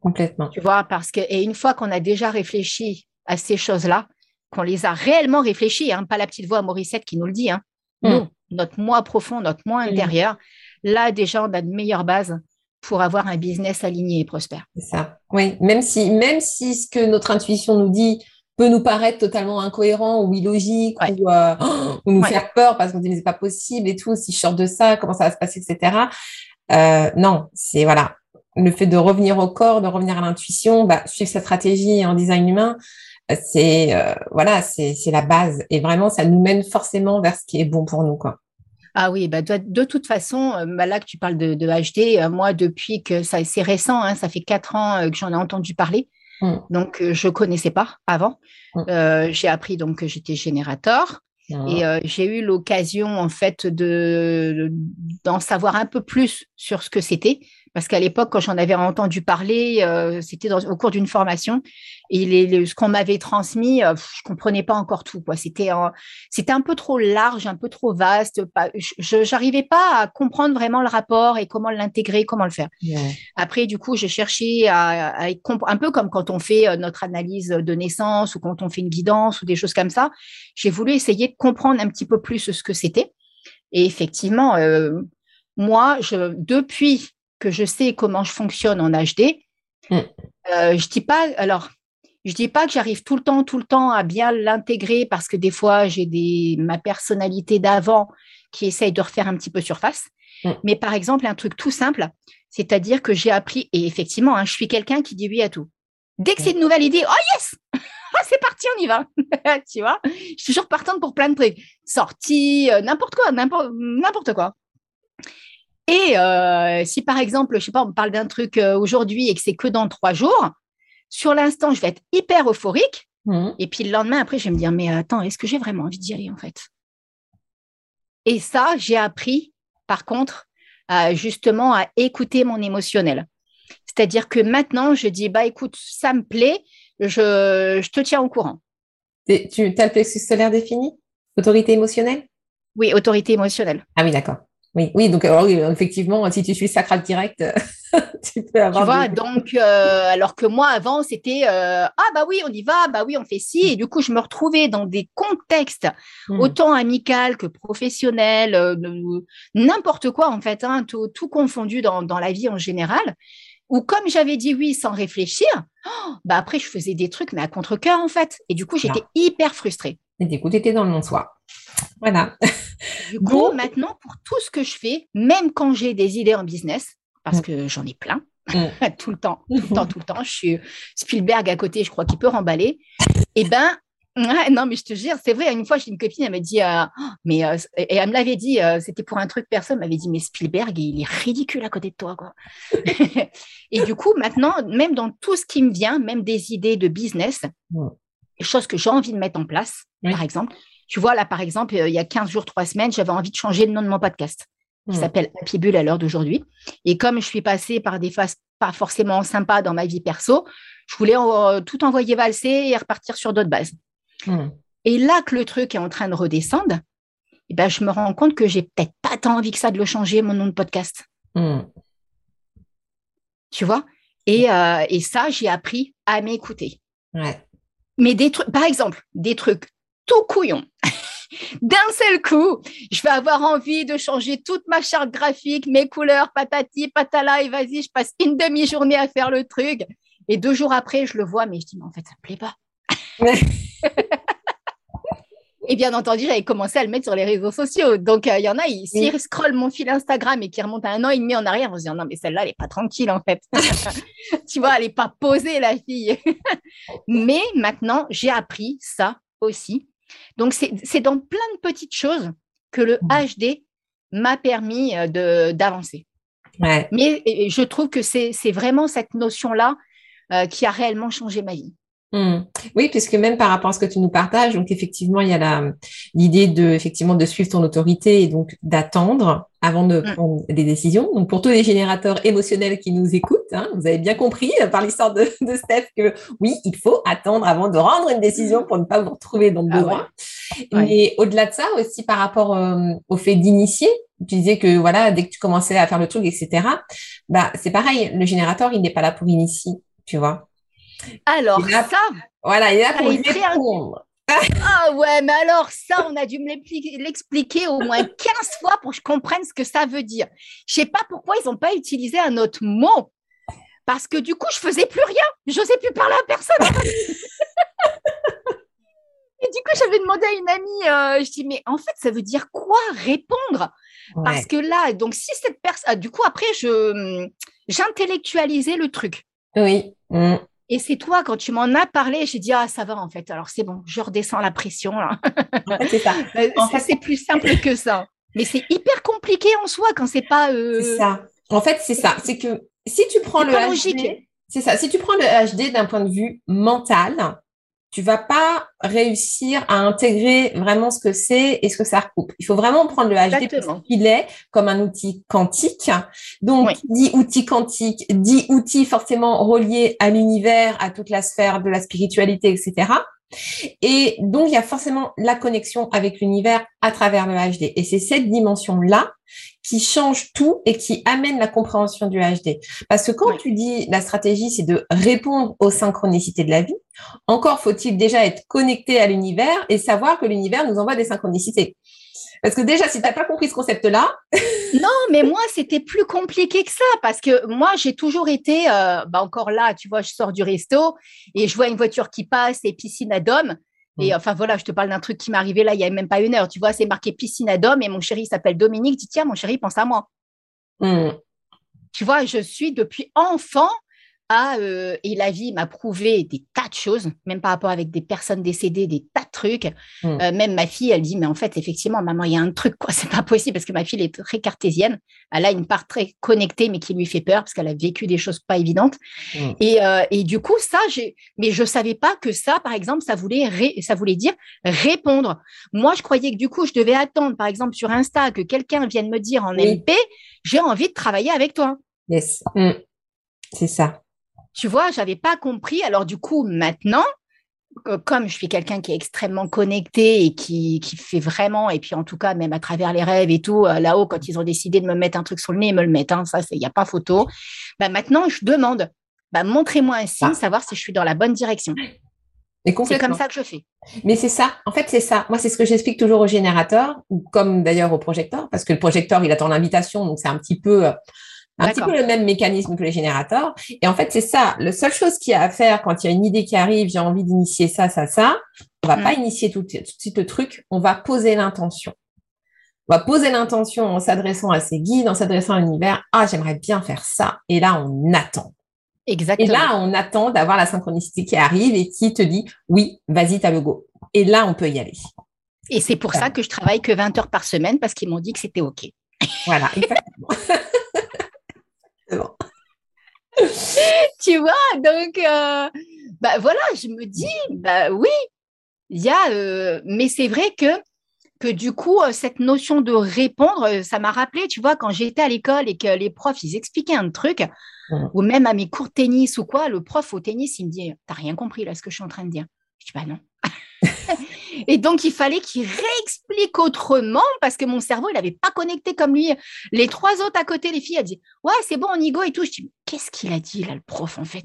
Complètement. Tu vois, parce que, et une fois qu'on a déjà réfléchi à ces choses-là, qu'on les a réellement réfléchies, hein, pas la petite voix à Morissette qui nous le dit, hein, mmh. nous, notre moi profond, notre moi mmh. intérieur, là déjà, on a de meilleures bases pour avoir un business aligné et prospère. C'est ça. Oui, même si, même si ce que notre intuition nous dit, peut nous paraître totalement incohérent ou illogique ou, euh, <gasps> nous faire peur parce qu'on dit mais c'est pas possible et tout, si je sors de ça, comment ça va se passer, etc. Euh, non, c'est voilà, le fait de revenir au corps, de revenir à l'intuition, bah, suivre sa stratégie en design humain, c'est euh, voilà, c'est la base et vraiment ça nous mène forcément vers ce qui est bon pour nous quoi. Ah oui, bah de, toute façon, bah là que tu parles de, HD, moi depuis que ça c'est récent, hein, ça fait quatre ans que j'en ai entendu parler. Mm. Donc, euh, je connaissais pas avant. Mm. Euh, j'ai appris donc que j'étais générateur. Mm. Et euh, j'ai eu l'occasion en fait de d'en savoir un peu plus sur ce que c'était parce qu'à l'époque, quand j'en avais entendu parler, euh, c'était au cours d'une formation. Et ce qu'on m'avait transmis, euh, je comprenais pas encore tout. C'était c'était un peu trop large, un peu trop vaste. je n'arrivais pas à comprendre vraiment le rapport et comment l'intégrer, comment le faire. Après, du coup, j'ai cherché à, à, un peu comme quand on fait euh, notre analyse de naissance ou quand on fait une guidance ou des choses comme ça. J'ai voulu essayer de comprendre un petit peu plus ce que c'était. Et effectivement, moi, je, depuis que je sais comment je fonctionne en HD, mm. euh, je dis pas, alors, je dis pas que j'arrive tout le temps, tout le temps à bien l'intégrer parce que des fois j'ai des ma personnalité d'avant qui essaye de refaire un petit peu surface. Mm. Mais par exemple, un truc tout simple, c'est-à-dire que j'ai appris et effectivement, hein, je suis quelqu'un qui dit oui à tout. Dès que c'est une nouvelle idée, oh yes, <laughs> ah, c'est parti, on y va. <laughs> tu vois, je suis toujours partante pour plein de trucs, sorties, euh, n'importe quoi, n'importe quoi. Et euh, si par exemple, je sais pas, on me parle d'un truc euh, aujourd'hui et que c'est que dans trois jours, sur l'instant, je vais être hyper euphorique. Mmh. Et puis le lendemain, après, je vais me dire, mais attends, est-ce que j'ai vraiment envie d'y aller en fait? Et ça, j'ai appris, par contre, justement à écouter mon émotionnel. C'est-à-dire que maintenant, je dis, bah écoute, ça me plaît, je, je te tiens au courant. Tu as le plexus solaire défini? Autorité émotionnelle? Oui, autorité émotionnelle. Ah oui, d'accord. Oui, oui, donc effectivement, si tu suis sacral direct, <laughs> tu peux avoir. Tu vois, donc, euh, alors que moi, avant, c'était euh, Ah, bah oui, on y va, bah oui, on fait ci. Et du coup, je me retrouvais dans des contextes hmm. autant amicaux que professionnels, euh, n'importe quoi, en fait, hein, tout, confondu dans, la vie en général. Ou comme j'avais dit oui sans réfléchir, oh, bah après, je faisais des trucs, mais à contre-cœur, en fait. Et du coup, j'étais hyper frustrée. Et du coup, tu étais dans le non-soi. Voilà. Du coup, maintenant, pour tout ce que je fais, même quand j'ai des idées en business, parce mm. que j'en ai plein, mm. <laughs> tout le temps, tout le temps, tout le temps, je suis Spielberg à côté, je crois qu'il peut remballer, et eh ben, non, mais je te jure, c'est vrai. Une fois, j'ai une copine, elle m'a dit, euh, mais euh, et elle me l'avait dit, euh, c'était pour un truc personne, m'avait dit, mais Spielberg, il est ridicule à côté de toi, quoi. <laughs> et du coup, maintenant, même dans tout ce qui me vient, même des idées de business, mm. des choses que j'ai envie de mettre en place, par exemple, tu vois, là, par exemple, euh, il y a 15 jours, 3 semaines, j'avais envie de changer le nom de mon podcast, qui hmm. s'appelle Happy Bull à l'heure d'aujourd'hui. Et comme je suis passée par des phases pas forcément sympas dans ma vie perso, je voulais euh, tout envoyer valser et repartir sur d'autres bases. Hmm. Et là que le truc est en train de redescendre, eh ben, je me rends compte que j'ai peut-être pas tant envie que ça de le changer, mon nom de podcast. Hmm. Tu vois? Et, euh, et, ça, j'ai appris à m'écouter. Mais des trucs, par exemple, des trucs tout couillon. <laughs> d'un seul coup, je vais avoir envie de changer toute ma charte graphique, mes couleurs, patati, patala, et vas-y, je passe une demi-journée à faire le truc. Et deux jours après, je le vois, mais je dis, mais en fait, ça me plaît pas. <laughs> Et bien entendu, j'avais commencé à le mettre sur les réseaux sociaux. Donc, euh, il y en a, s'ils scrollent mon fil Instagram et qui remontent à un an et demi en arrière, on se dit, non, mais celle-là, elle n'est pas tranquille, en fait. <laughs> tu vois, elle n'est pas posée, la fille. mais maintenant, j'ai appris ça aussi. Donc, c'est dans plein de petites choses que le HD m'a permis euh, d'avancer. Mais je trouve que c'est vraiment cette notion-là euh, qui a réellement changé ma vie. Hmm. Oui, puisque même par rapport à ce que tu nous partages, donc effectivement, il y a l'idée de effectivement de suivre ton autorité et donc d'attendre avant de hmm. prendre des décisions. Donc pour tous les générateurs émotionnels qui nous écoutent, hein, vous avez bien compris euh, par l'histoire de, Steph que oui, il faut attendre avant de rendre une décision pour ne pas vous retrouver dans le ah besoin. Et au-delà de ça aussi par rapport euh, au fait d'initier, tu disais que voilà, dès que tu commençais à faire le truc, etc. Bah c'est pareil, le générateur il n'est pas là pour initier, tu vois. Alors, ça. Voilà, il répondre. Ah ouais, mais alors ça, on a dû me l'expliquer au moins <laughs> 15 fois pour que je comprenne ce que ça veut dire. Je sais pas pourquoi ils n'ont pas utilisé un autre mot. Parce que du coup, je faisais plus rien. Je n'osais plus parler à personne. <laughs> Et du coup, j'avais demandé à une amie, euh, je dis, mais en fait, ça veut dire quoi répondre? Parce que là, donc si cette personne, ah, du coup, après, je j'intellectualisais le truc. Oui. Mm. Et c'est toi, quand tu m'en as parlé, j'ai dit, ah, ça va en fait. Alors c'est bon, je redescends la pression. Là. c'est ça. <laughs> En fait, c'est plus simple que ça. Mais c'est hyper compliqué en soi quand c'est pas. Euh, c'est ça. En fait, c'est ça. C'est que si tu prends le HD, c'est ça. Si tu prends le HD d'un point de vue mental, tu vas pas réussir à intégrer vraiment ce que c'est et ce que ça recoupe. Il faut vraiment prendre le HD parce qu'il est comme un outil quantique. Donc, dit outil quantique, dit outil forcément relié à l'univers, à toute la sphère de la spiritualité, etc. Et donc, il y a forcément la connexion avec l'univers à travers le HD. Et c'est cette dimension-là qui change tout et qui amène la compréhension du HD. Parce que quand tu dis la stratégie, c'est de répondre aux synchronicités de la vie, encore faut-il déjà être connecté à l'univers et savoir que l'univers nous envoie des synchronicités. Parce que déjà, si tu n'as pas compris ce concept-là. <laughs> non, mais moi, c'était plus compliqué que ça parce que moi, j'ai toujours été, euh, bah encore là, tu vois, je sors du resto et je vois une voiture qui passe et piscine à d'hommes. Et mm. enfin voilà, je te parle d'un truc qui m'est arrivé là il y a même pas une heure. Tu vois, c'est marqué piscine à d'hommes et mon chéri s'appelle Dominique. Dis tiens, mon chéri, pense à moi. Mm. Tu vois, je suis depuis enfant euh, et la vie m'a prouvé des tas de choses, même par rapport avec des personnes décédées, des tas de trucs. Mm. Euh, même ma fille, elle dit, mais en fait, effectivement, maman, il y a un truc, quoi, <laughs> c'est pas possible parce que ma fille est très cartésienne. Elle a une part très connectée, mais qui lui fait peur parce qu'elle a vécu des choses pas évidentes. Mm. Et, euh, et, du coup, ça, j'ai, mais je savais pas que ça, par exemple, ça voulait, ça voulait dire répondre. Moi, je croyais que du coup, je devais attendre, par exemple, sur Insta, que quelqu'un vienne me dire en MP, j'ai envie de travailler avec toi. Yes. Mm. C'est ça. Tu vois, j'avais pas compris. Alors du coup, maintenant, euh, comme je suis quelqu'un qui est extrêmement connecté et qui, qui, fait vraiment, et puis en tout cas, même à travers les rêves et tout, euh, là-haut, quand ils ont décidé de me mettre un truc sur le nez, ils me le mettent, hein, ça, il n'y a pas photo. Bah, maintenant, je demande, bah, montrez-moi un signe, ah. savoir si je suis dans la bonne direction. C'est comme ça que je fais. Mais c'est ça. En fait, c'est ça. Moi, c'est ce que j'explique toujours au générateur, ou comme d'ailleurs au projecteur, parce que le projecteur, il attend l'invitation, donc c'est un petit peu euh, un petit peu le même mécanisme que les générateurs. Et en fait, c'est ça. La seule chose qu'il y a à faire quand il y a une idée qui arrive, j'ai envie d'initier ça, ça, ça, on va pas mm. initier tout, tout de suite le truc, on va poser l'intention. On va poser l'intention en s'adressant à ses guides, en s'adressant à l'univers. Ah, j'aimerais bien faire ça. Et là, on attend. Exactement. Et là, on attend d'avoir la synchronicité qui arrive et qui te dit, oui, vas-y, t'as le go. Et là, on peut y aller. Et c'est pour ça que je travaille que 20 heures par semaine parce qu'ils m'ont dit que c'était OK. Voilà, exactement. <laughs> <laughs> tu vois, donc, euh, bah voilà, je me dis, bah oui, il y a, euh, mais c'est vrai que, que du coup, euh, cette notion de répondre, ça m'a rappelé, tu vois, quand j'étais à l'école et que les profs, ils expliquaient un truc, ou même à mes cours de tennis ou quoi, le prof au tennis, il me dit, t'as rien compris là, ce que je suis en train de dire. Je dis, bah non. <laughs> Et donc, il fallait qu'il réexplique autrement parce que mon cerveau, il n'avait pas connecté comme lui. Les trois autres à côté, les filles, elles dit Ouais, c'est bon, on y go et tout. Je dis Qu'est-ce qu'il a dit là, le prof, en fait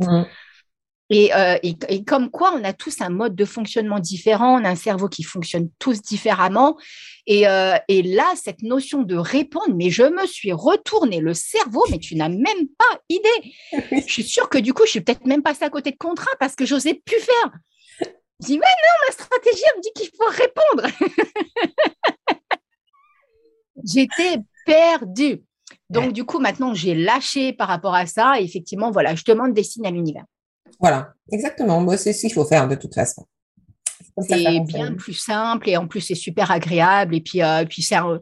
Euh, et, comme quoi, on a tous un mode de fonctionnement différent, on a un cerveau qui fonctionne tous différemment. Et, euh, là, cette notion de répondre, mais je me suis retourné le cerveau, mais tu n'as même pas idée. <laughs> Je suis sûre que du coup, je suis peut-être même passée à côté de contrat parce que j'osais plus faire. Je dis, mais non, ma stratégie, elle me dit qu'il faut répondre. <laughs> J'étais perdue. Donc, du coup, maintenant, j'ai lâché par rapport à ça. Et effectivement, voilà, je demande des signes à l'univers. Voilà, exactement. Moi, c'est ce qu'il faut faire de toute façon. C'est bien plus simple et en plus, c'est super agréable. Et puis, euh, puis c'est un,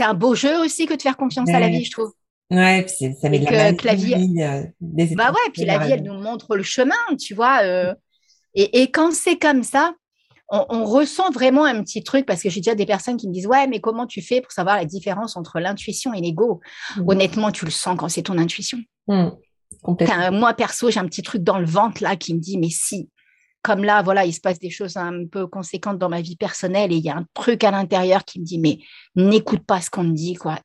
un, beau jeu aussi que de faire confiance à la vie, je trouve. Ouais, puis ça met de la, que, vie, euh, bah ouais, puis la vie, elle nous montre le chemin, tu vois. Euh, et, et, quand c'est comme ça, on, ressent vraiment un petit truc parce que j'ai déjà des personnes qui me disent ouais mais comment tu fais pour savoir la différence entre l'intuition et l'ego? Mmh. honnêtement tu le sens quand c'est ton intuition. Mmh. moi perso j'ai un petit truc dans le ventre là qui me dit mais si. Comme là voilà il se passe des choses un peu conséquentes dans ma vie personnelle et il y a un truc à l'intérieur qui me dit mais n'écoute pas ce qu'on te dit quoi.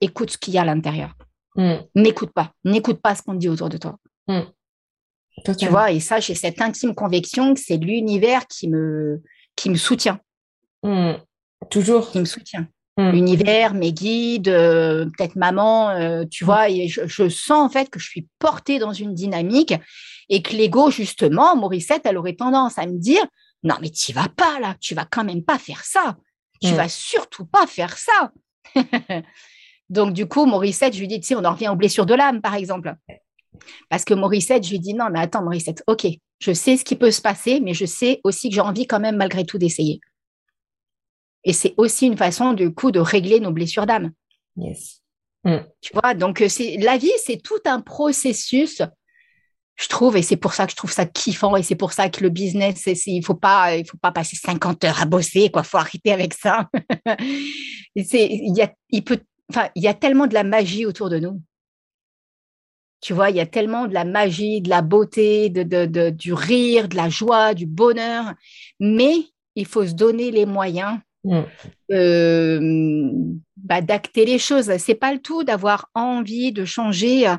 Écoute ce qu'il y a à l'intérieur. Mmh. n'écoute pas. N'écoute pas ce qu'on te dit autour de toi tu vois, et ça, j'ai cette intime conviction que c'est l'univers qui me, qui me soutient. Mmh. Toujours. Qui me soutient. Mmh. L'univers, mes guides, euh, peut-être maman, euh, tu mmh. vois, et je, sens en fait que je suis portée dans une dynamique et que l'ego, justement, Mauricette, elle aurait tendance à me dire Non, mais tu vas pas là, tu vas quand même pas faire ça. Tu vas surtout pas faire ça. <laughs> Donc, du coup, Mauricette, je lui dis, tu sais, on en revient aux blessures de l'âme, par exemple. Parce que Morissette, je lui dis non, mais attends, Morissette, ok, je sais ce qui peut se passer, mais je sais aussi que j'ai envie quand même malgré tout d'essayer. Et c'est aussi une façon, du coup, de régler nos blessures d'âme. Yes. Mm. Tu vois, donc euh, c'est la vie, c'est tout un processus, je trouve, et c'est pour ça que je trouve ça kiffant, et c'est pour ça que le business, il faut pas, il faut pas passer 50 heures à bosser, quoi. Faut arrêter avec ça. <laughs> il y a, il peut, enfin, il y a tellement de la magie autour de nous. Tu vois, il y a tellement de la magie, de la beauté, de, du rire, de la joie, du bonheur. Mais il faut se donner les moyens mm. euh, bah, d'acter les choses. C'est pas le tout d'avoir envie de changer.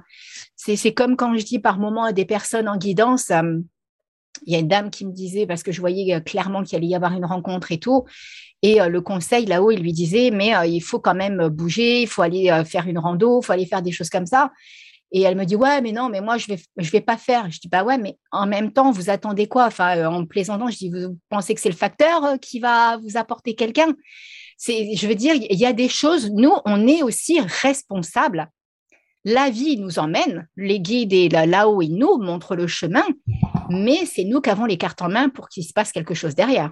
C'est comme quand je dis par moment à des personnes en guidance. Euh, il y a une dame qui me disait, parce que je voyais clairement qu'il allait y avoir une rencontre et tout, et euh, le conseil là-haut, il lui disait, mais il faut quand même bouger, il faut aller faire une rando, il faut aller faire des choses comme ça. Et elle me dit ouais mais non mais moi je vais je vais pas faire. Je dis bah ouais mais en même temps vous attendez quoi? Enfin euh, en plaisantant je dis vous pensez que c'est le facteur euh, qui va vous apporter quelqu'un? C'est je veux dire il y a des choses nous on est aussi responsables. La vie nous emmène, les guides et là-haut ils nous montrent le chemin, mais c'est nous qui avons les cartes en main pour qu'il se passe quelque chose derrière.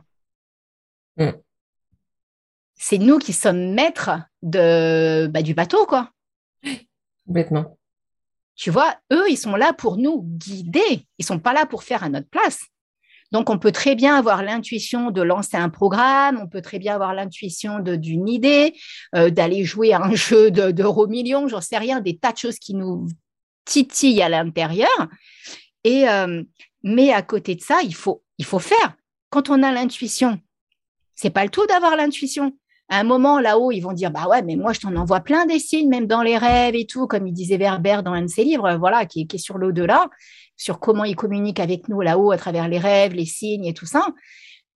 Mm. C'est nous qui sommes maîtres de bah, du bateau quoi. Complètement. Tu vois, eux, ils sont là pour nous guider. Ils sont pas là pour faire à notre place. Donc, on peut très bien avoir l'intuition de lancer un programme, on peut très bien avoir l'intuition d'une idée, euh, d'aller jouer à un <laughs> jeu d'euros millions, j'en sais rien, des tas de choses qui nous titillent à l'intérieur. Euh, mais à côté de ça, il faut, il faut faire. Quand on a l'intuition, c'est pas le tout d'avoir l'intuition à un moment là-haut, ils vont dire bah ouais, mais moi je t'en envoie plein des signes, même dans les rêves et tout, comme il disait Werber dans un de ses livres, voilà, qui, est sur l'au-delà, sur comment il communique avec nous là-haut à travers les rêves, les signes et tout ça.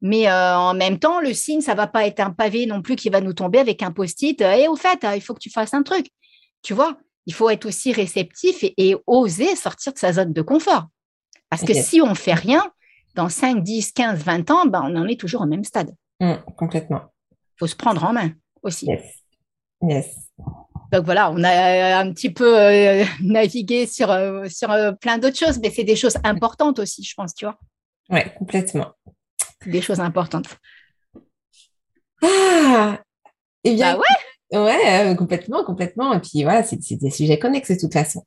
Mais euh, en même temps, le signe, ça va pas être un pavé non plus qui va nous tomber avec un post-it. Et au fait, il faut que tu fasses un truc. Tu vois, il faut être aussi réceptif et, oser sortir de sa zone de confort. Parce que si on fait rien, dans 5, 10, 15, 20 ans, ben, on en est toujours au même stade. Mmh, complètement faut se prendre en main aussi. Yes. Donc voilà, on a un petit peu euh, <laughs> navigué sur, euh, sur euh, plein d'autres choses, mais c'est des choses importantes aussi, je pense, tu vois. Oui, complètement. Des choses importantes. Ah Eh bien, bah ouais. Ouais, complètement, complètement. Et puis voilà, c'est des sujets connexes de toute façon.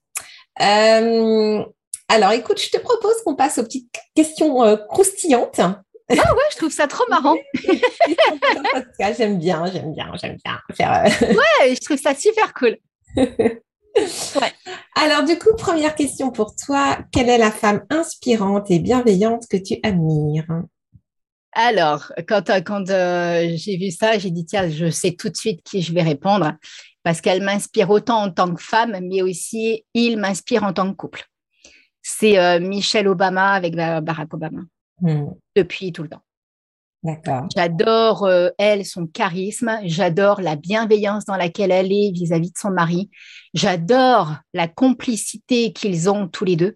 alors, écoute, je te propose qu'on passe aux petites questions croustillantes. Ah ouais, je trouve ça trop marrant. j'aime bien, j'aime bien, j'aime bien faire. Euh, <laughs> ouais, je trouve ça super cool. <laughs> ouais. Alors du coup, première question pour toi, quelle est la femme inspirante et bienveillante que tu admires? Alors, quand, euh, quand euh, j'ai vu ça, j'ai dit, tiens, je sais tout de suite qui je vais répondre, parce qu'elle m'inspire autant en tant que femme, mais aussi il m'inspire en tant que couple. c'est Michelle Obama avec Barack Obama. Hmm. Depuis tout le temps. D'accord. J'adore, elle, son charisme. J'adore la bienveillance dans laquelle elle est vis-à-vis de son mari. J'adore la complicité qu'ils ont tous les deux.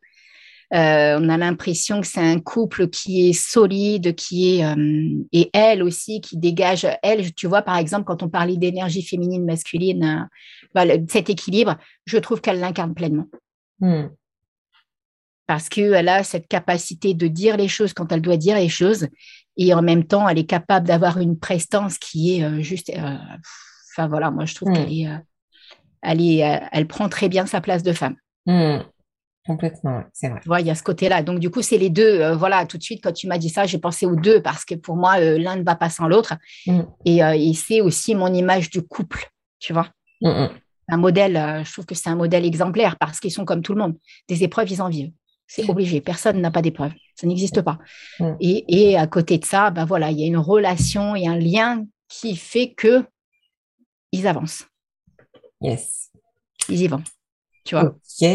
Euh, on a l'impression que c'est un couple qui est solide, qui est euh, et elle aussi qui dégage. Elle, tu vois, par exemple, quand on parlait d'énergie féminine, masculine, euh, cet équilibre, je trouve qu'elle l'incarne pleinement. Hmm. Parce qu'elle a cette capacité de dire les choses quand elle doit dire les choses, et en même temps, elle est capable d'avoir une prestance qui est juste. Enfin voilà, moi je trouve hmm. qu'elle est, elle est, elle prend très bien sa place de femme. Hmm. Complètement, c'est vrai. il y a ce côté-là. Donc, du coup, c'est les deux. Euh, voilà, tout de suite, quand tu m'as dit ça, j'ai pensé aux deux parce que pour moi, euh, l'un ne va pas sans l'autre. Mm. Euh, et, c'est aussi mon image du couple, tu vois. Mm, mm. Un modèle, je trouve que c'est un modèle exemplaire parce qu'ils sont comme tout le monde. Des épreuves, ils en vivent. C'est obligé. Personne n'a pas d'épreuve. Ça n'existe pas. Et, et, à côté de ça, ben voilà, il y a une relation et un lien qui fait que ils avancent. Yes. Ils y vont. Tu vois. Ok.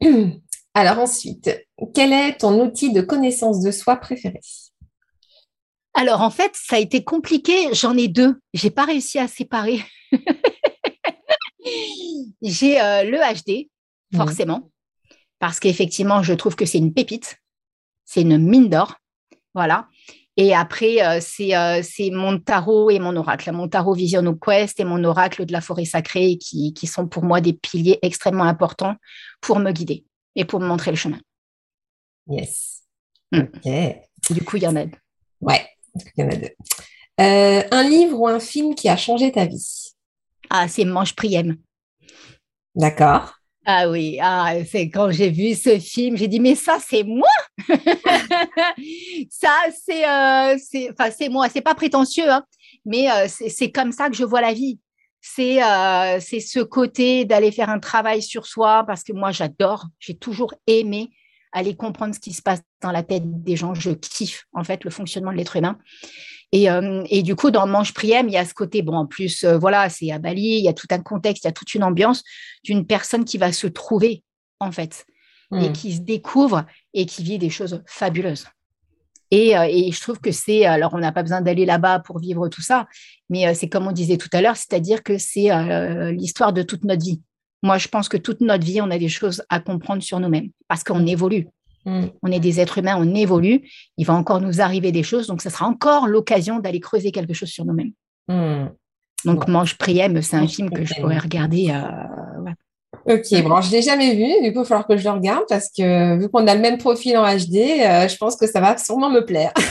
<clears throat> Alors ensuite, quel est ton outil de connaissance de soi préféré? Alors en fait, ça a été compliqué. J'en ai deux. J'ai pas réussi à séparer. <laughs> J'ai euh, le HD, forcément, parce qu'effectivement, je trouve que c'est une pépite. C'est une mine d'or. Voilà. Et après, euh, euh, c'est mon tarot et mon oracle. Mon tarot Vision of Quest et mon oracle de la forêt sacrée qui, qui sont pour moi des piliers extrêmement importants pour me guider et pour me montrer le chemin. Yes. Mm. Ok. Du coup, il y en a deux. Ouais, il y en a deux. Euh, un livre ou un film qui a changé ta vie? Ah, c'est Manche Priem. D'accord. Ah oui, ah, c'est quand j'ai vu ce film, j'ai dit mais ça c'est moi. ça c'est euh, enfin c'est moi, c'est pas prétentieux hein, mais euh, c'est comme ça que je vois la vie. C'est euh, c'est ce côté d'aller faire un travail sur soi parce que moi j'adore, j'ai toujours aimé aller comprendre ce qui se passe dans la tête des gens, je kiffe en fait le fonctionnement de l'être humain. Et, euh, et, du coup, dans Manche Priem, il y a ce côté, bon, en plus, euh, voilà, c'est à Bali, il y a tout un contexte, il y a toute une ambiance d'une personne qui va se trouver, en fait, et hmm. qui se découvre et qui vit des choses fabuleuses. Et, euh, et je trouve que c'est, alors on n'a pas besoin d'aller là-bas pour vivre tout ça, mais c'est comme on disait tout à l'heure, c'est-à-dire que c'est l'histoire de toute notre vie. Moi, je pense que toute notre vie, on a des choses à comprendre sur nous-mêmes parce qu'on évolue. Mm. On est des êtres humains, on évolue. Il va encore nous arriver des choses, donc ça sera encore l'occasion d'aller creuser quelque chose sur nous-mêmes. Mm. Donc, Mange Priem, c'est un film que je pourrais regarder. Euh, ok, bon, je ne l'ai jamais vu, du coup, il va falloir que je le regarde parce que vu qu'on a le même profil en HD, euh, je pense que ça va sûrement me plaire. <laughs>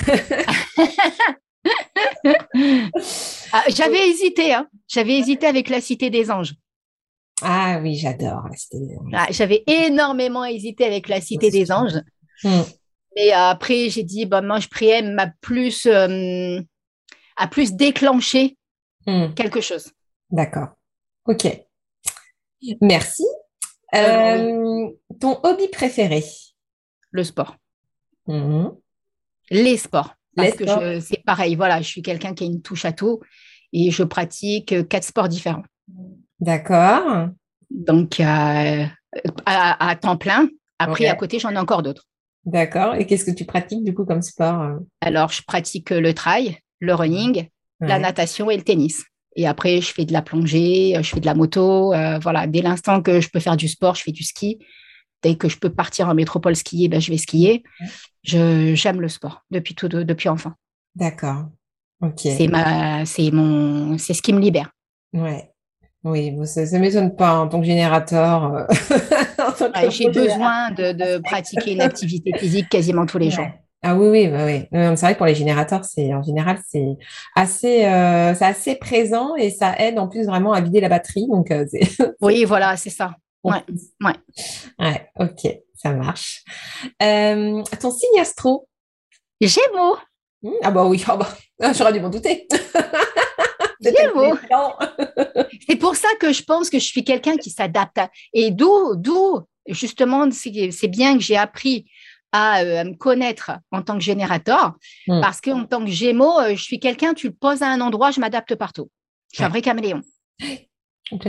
Ah, j'avais <laughs> hésité, hein. j'avais hésité avec La Cité des Anges. Ah oui, j'adore la Cité des Anges. Ah, j'avais énormément hésité avec la Cité des Anges. Hmm. Mais après, j'ai dit, bon, moi, je priais m'a plus, euh, a plus déclenché hmm. quelque chose. D'accord. Ok. Merci. Euh, ton hobby préféré? Le sport. Hmm. Les sports. Parce que c'est pareil, voilà, je suis quelqu'un qui a une touche à tout et je pratique quatre sports différents. D'accord. Donc, euh, à, temps plein. Après, à côté, j'en ai encore d'autres. D'accord. Et qu'est-ce que tu pratiques du coup comme sport euh? Alors, je pratique le trail, le running, la natation et le tennis. Et après, je fais de la plongée, je fais de la moto. Euh, voilà, dès l'instant que je peux faire du sport, je fais du ski. Dès que je peux partir en métropole skier, ben, je vais skier. Je, j'aime le sport depuis tout, depuis enfant. D'accord. Ok. C'est ma, c'est mon, c'est ce qui me libère. Ouais. Oui, ça ne m'étonne pas en tant que générateur. Euh, <laughs> j'ai besoin de, pratiquer une activité physique quasiment tous les jours. Ah oui, oui, bah oui. C'est vrai que pour les générateurs, c'est en général c'est assez, euh, assez présent et ça aide en plus vraiment à vider la batterie. Donc euh, <laughs> oui, voilà, c'est ça. Ouais, ouais. ouais, ok, ça marche. ton signe astro? Gémeaux. Mmh, ah bah oui, ah bah, <laughs> j'aurais dû m'en douter. <laughs> C'est pour ça que je pense que je suis quelqu'un qui s'adapte. Et d'où, d'où justement, c'est bien que j'ai appris à, euh, me connaître en tant que générateur, hmm. parce qu'en tant que gémeaux, euh, je suis quelqu'un, tu le poses à un endroit, je m'adapte partout. Je suis un vrai caméléon.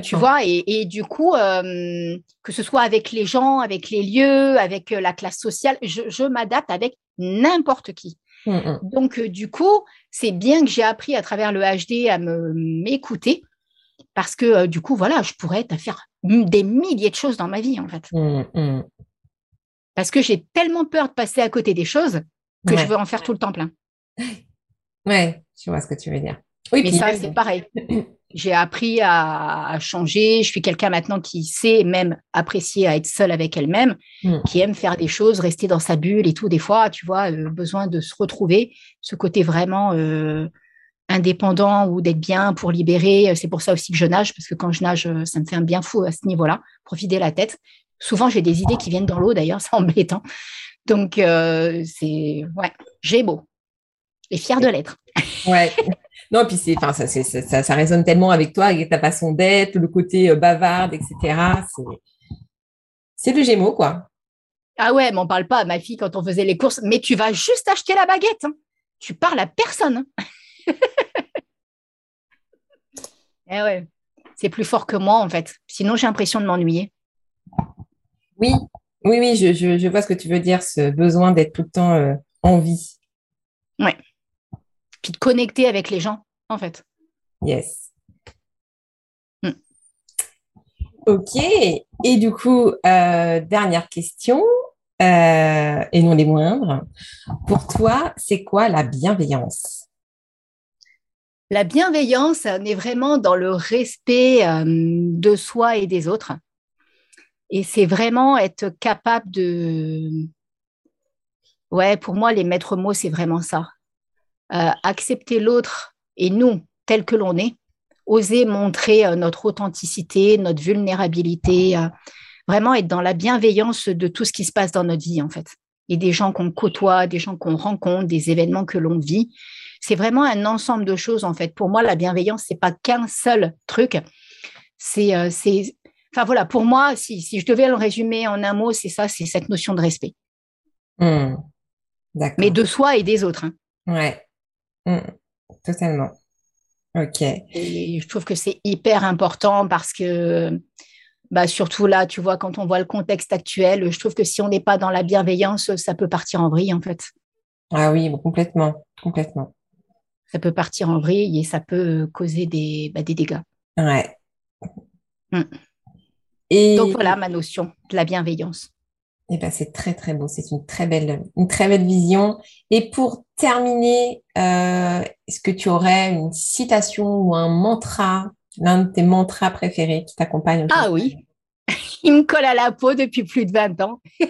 Tu vois, et, du coup, euh, que ce soit avec les gens, avec les lieux, avec la classe sociale, je, m'adapte avec n'importe qui. Mmh. Donc, euh, du coup, c'est bien que j'ai appris à travers le HD à m'écouter parce que, du coup, voilà, je pourrais faire des milliers de choses dans ma vie, en fait. Mmh, parce que j'ai tellement peur de passer à côté des choses que je veux en faire tout le temps plein. Ouais, je vois ce que tu veux dire. Oui, mais ça, c'est pareil. <clears throat> J'ai appris à, changer. Je suis quelqu'un maintenant qui sait même apprécier à être seule avec elle-même, hmm. qui aime faire des choses, rester dans sa bulle et tout. Des fois, tu vois, euh, besoin de se retrouver, ce côté vraiment euh, indépendant ou d'être bien pour libérer. C'est pour ça aussi que je nage, parce que quand je nage, ça me fait un bien fou à ce niveau-là, profiter la tête. Souvent, j'ai des idées qui viennent dans l'eau, d'ailleurs, <laughs> c'est embêtant. Donc, euh, c'est, ouais, j'ai beau. Et fière de l'être. Ouais. <laughs> Non, puis c'est, enfin, ça, ça, ça, résonne tellement avec toi, avec ta façon d'être, le côté euh, bavarde, etc. C'est le Gémeaux, quoi. Ah ouais, m'en parle pas, ma fille, quand on faisait les courses. Mais tu vas juste acheter la baguette. Hein. Tu parles à personne. Hein. <laughs> eh ouais, c'est plus fort que moi, en fait. Sinon, j'ai l'impression de m'ennuyer. Oui, oui, oui, je, je, vois ce que tu veux dire, ce besoin d'être tout le temps euh, en vie. Ouais puis de connecter avec les gens, en fait. Yes. Hmm. Ok. Et du coup, euh, dernière question, euh, et non les moindres. Pour toi, c'est quoi la bienveillance? La bienveillance, on est vraiment dans le respect euh, de soi et des autres. Et c'est vraiment être capable de... Ouais, pour moi, les maîtres mots, c'est vraiment ça. Euh, accepter l'autre et nous, tel que l'on est, oser montrer euh, notre authenticité, notre vulnérabilité, euh, vraiment être dans la bienveillance de tout ce qui se passe dans notre vie, en fait. Et des gens qu'on côtoie, des gens qu'on rencontre, des événements que l'on vit. C'est vraiment un ensemble de choses, en fait. Pour moi, la bienveillance, c'est pas qu'un seul truc. C'est, c'est, enfin voilà, pour moi, si, si je devais le résumer en un mot, c'est ça, c'est cette notion de respect. Mmh. Mais de soi et des autres. Hein. Ouais. Mm. totalement. Ok. Et je trouve que c'est hyper important parce que, bah, surtout là, tu vois, quand on voit le contexte actuel, je trouve que si on n'est pas dans la bienveillance, ça peut partir en vrille, en fait. Ah oui, complètement, complètement. Ça peut partir en vrille et ça peut causer des, bah, des dégâts. Ouais. Mm. Et... Donc voilà ma notion de la bienveillance. Eh ben, c'est très très beau, c'est une très belle, une très belle vision. Et pour terminer, euh, est-ce que tu aurais une citation ou un mantra, l'un de tes mantras préférés qui t'accompagne Ah oui, <laughs> il me colle à la peau depuis plus de 20 ans. <laughs>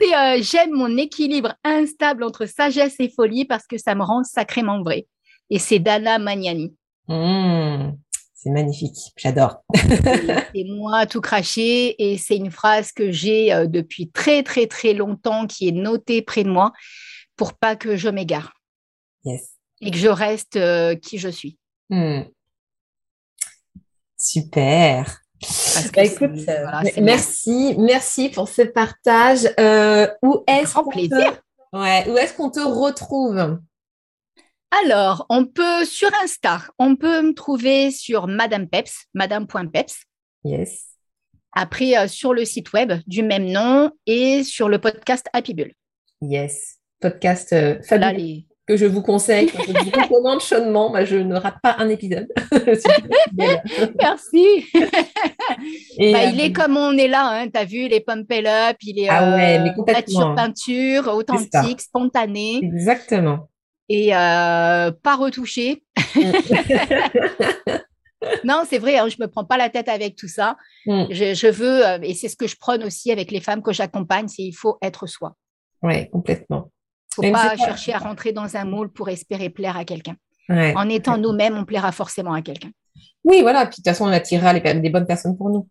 c'est euh, j'aime mon équilibre instable entre sagesse et folie parce que ça me rend sacrément vrai. Et c'est Dana Magnani. Mmh. C'est magnifique, j'adore. c'est moi tout craché et c'est une phrase que j'ai euh, depuis très très très longtemps qui est notée près de moi pour pas que je m'égare. Yes. Et que je reste euh, qui je suis. Hmm. Super. Bah, écoute, merci, merci pour ce partage. Euh, où est-ce qu'on plaisir. ouais, où est-ce qu'on te retrouve? Alors, on peut sur Insta, on peut me trouver sur Madame Peps, madame.peps. Yes. Après, euh, sur le site web du même nom et sur le podcast Happy Bull. Yes. Podcast euh, que je vous conseille, que je vous <laughs> recommande chaudement. Moi, je ne rate pas un épisode. <laughs> Merci. <laughs> Bah, il est euh, comme on est là, hein, tu as vu, les pump up, il est ah ouais, mais nature peinture, authentique, spontané. Exactement et euh, pas retouché. <laughs> non, c'est vrai, hein, je me prends pas la tête avec tout ça. Mm. Je, veux, euh, et c'est ce que je prône aussi avec les femmes que j'accompagne, c'est il faut être soi. Oui, complètement. Il ne faut pas chercher à rentrer dans un moule pour espérer plaire à quelqu'un. En étant nous-mêmes, on plaira forcément à quelqu'un. Oui, voilà. Puis de toute façon, on attirera les, bonnes personnes pour nous.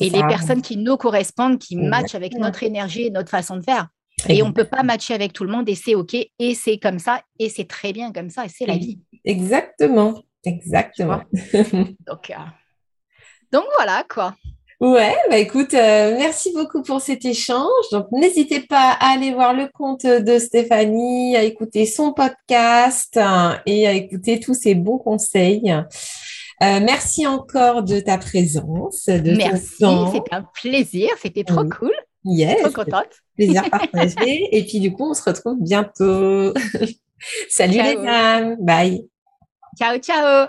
et les personnes qui nous correspondent, qui matchent avec notre énergie et notre façon de faire. Et on ne peut pas matcher avec tout le monde et c'est OK et c'est comme ça et c'est très bien comme ça et c'est la vie. Exactement, exactement. <laughs> donc, euh, donc voilà quoi. Ouais, bah écoute, euh, merci beaucoup pour cet échange. Donc n'hésitez pas à aller voir le compte de Stéphanie, à écouter son podcast hein, et à écouter tous ses bons conseils. merci encore de ta présence, de Merci, c'était un plaisir, c'était trop cool. Yes. Trop contente. Plaisir partagé. Et puis du coup, on se retrouve bientôt. <laughs> Salut les dames. Bye. Ciao, ciao.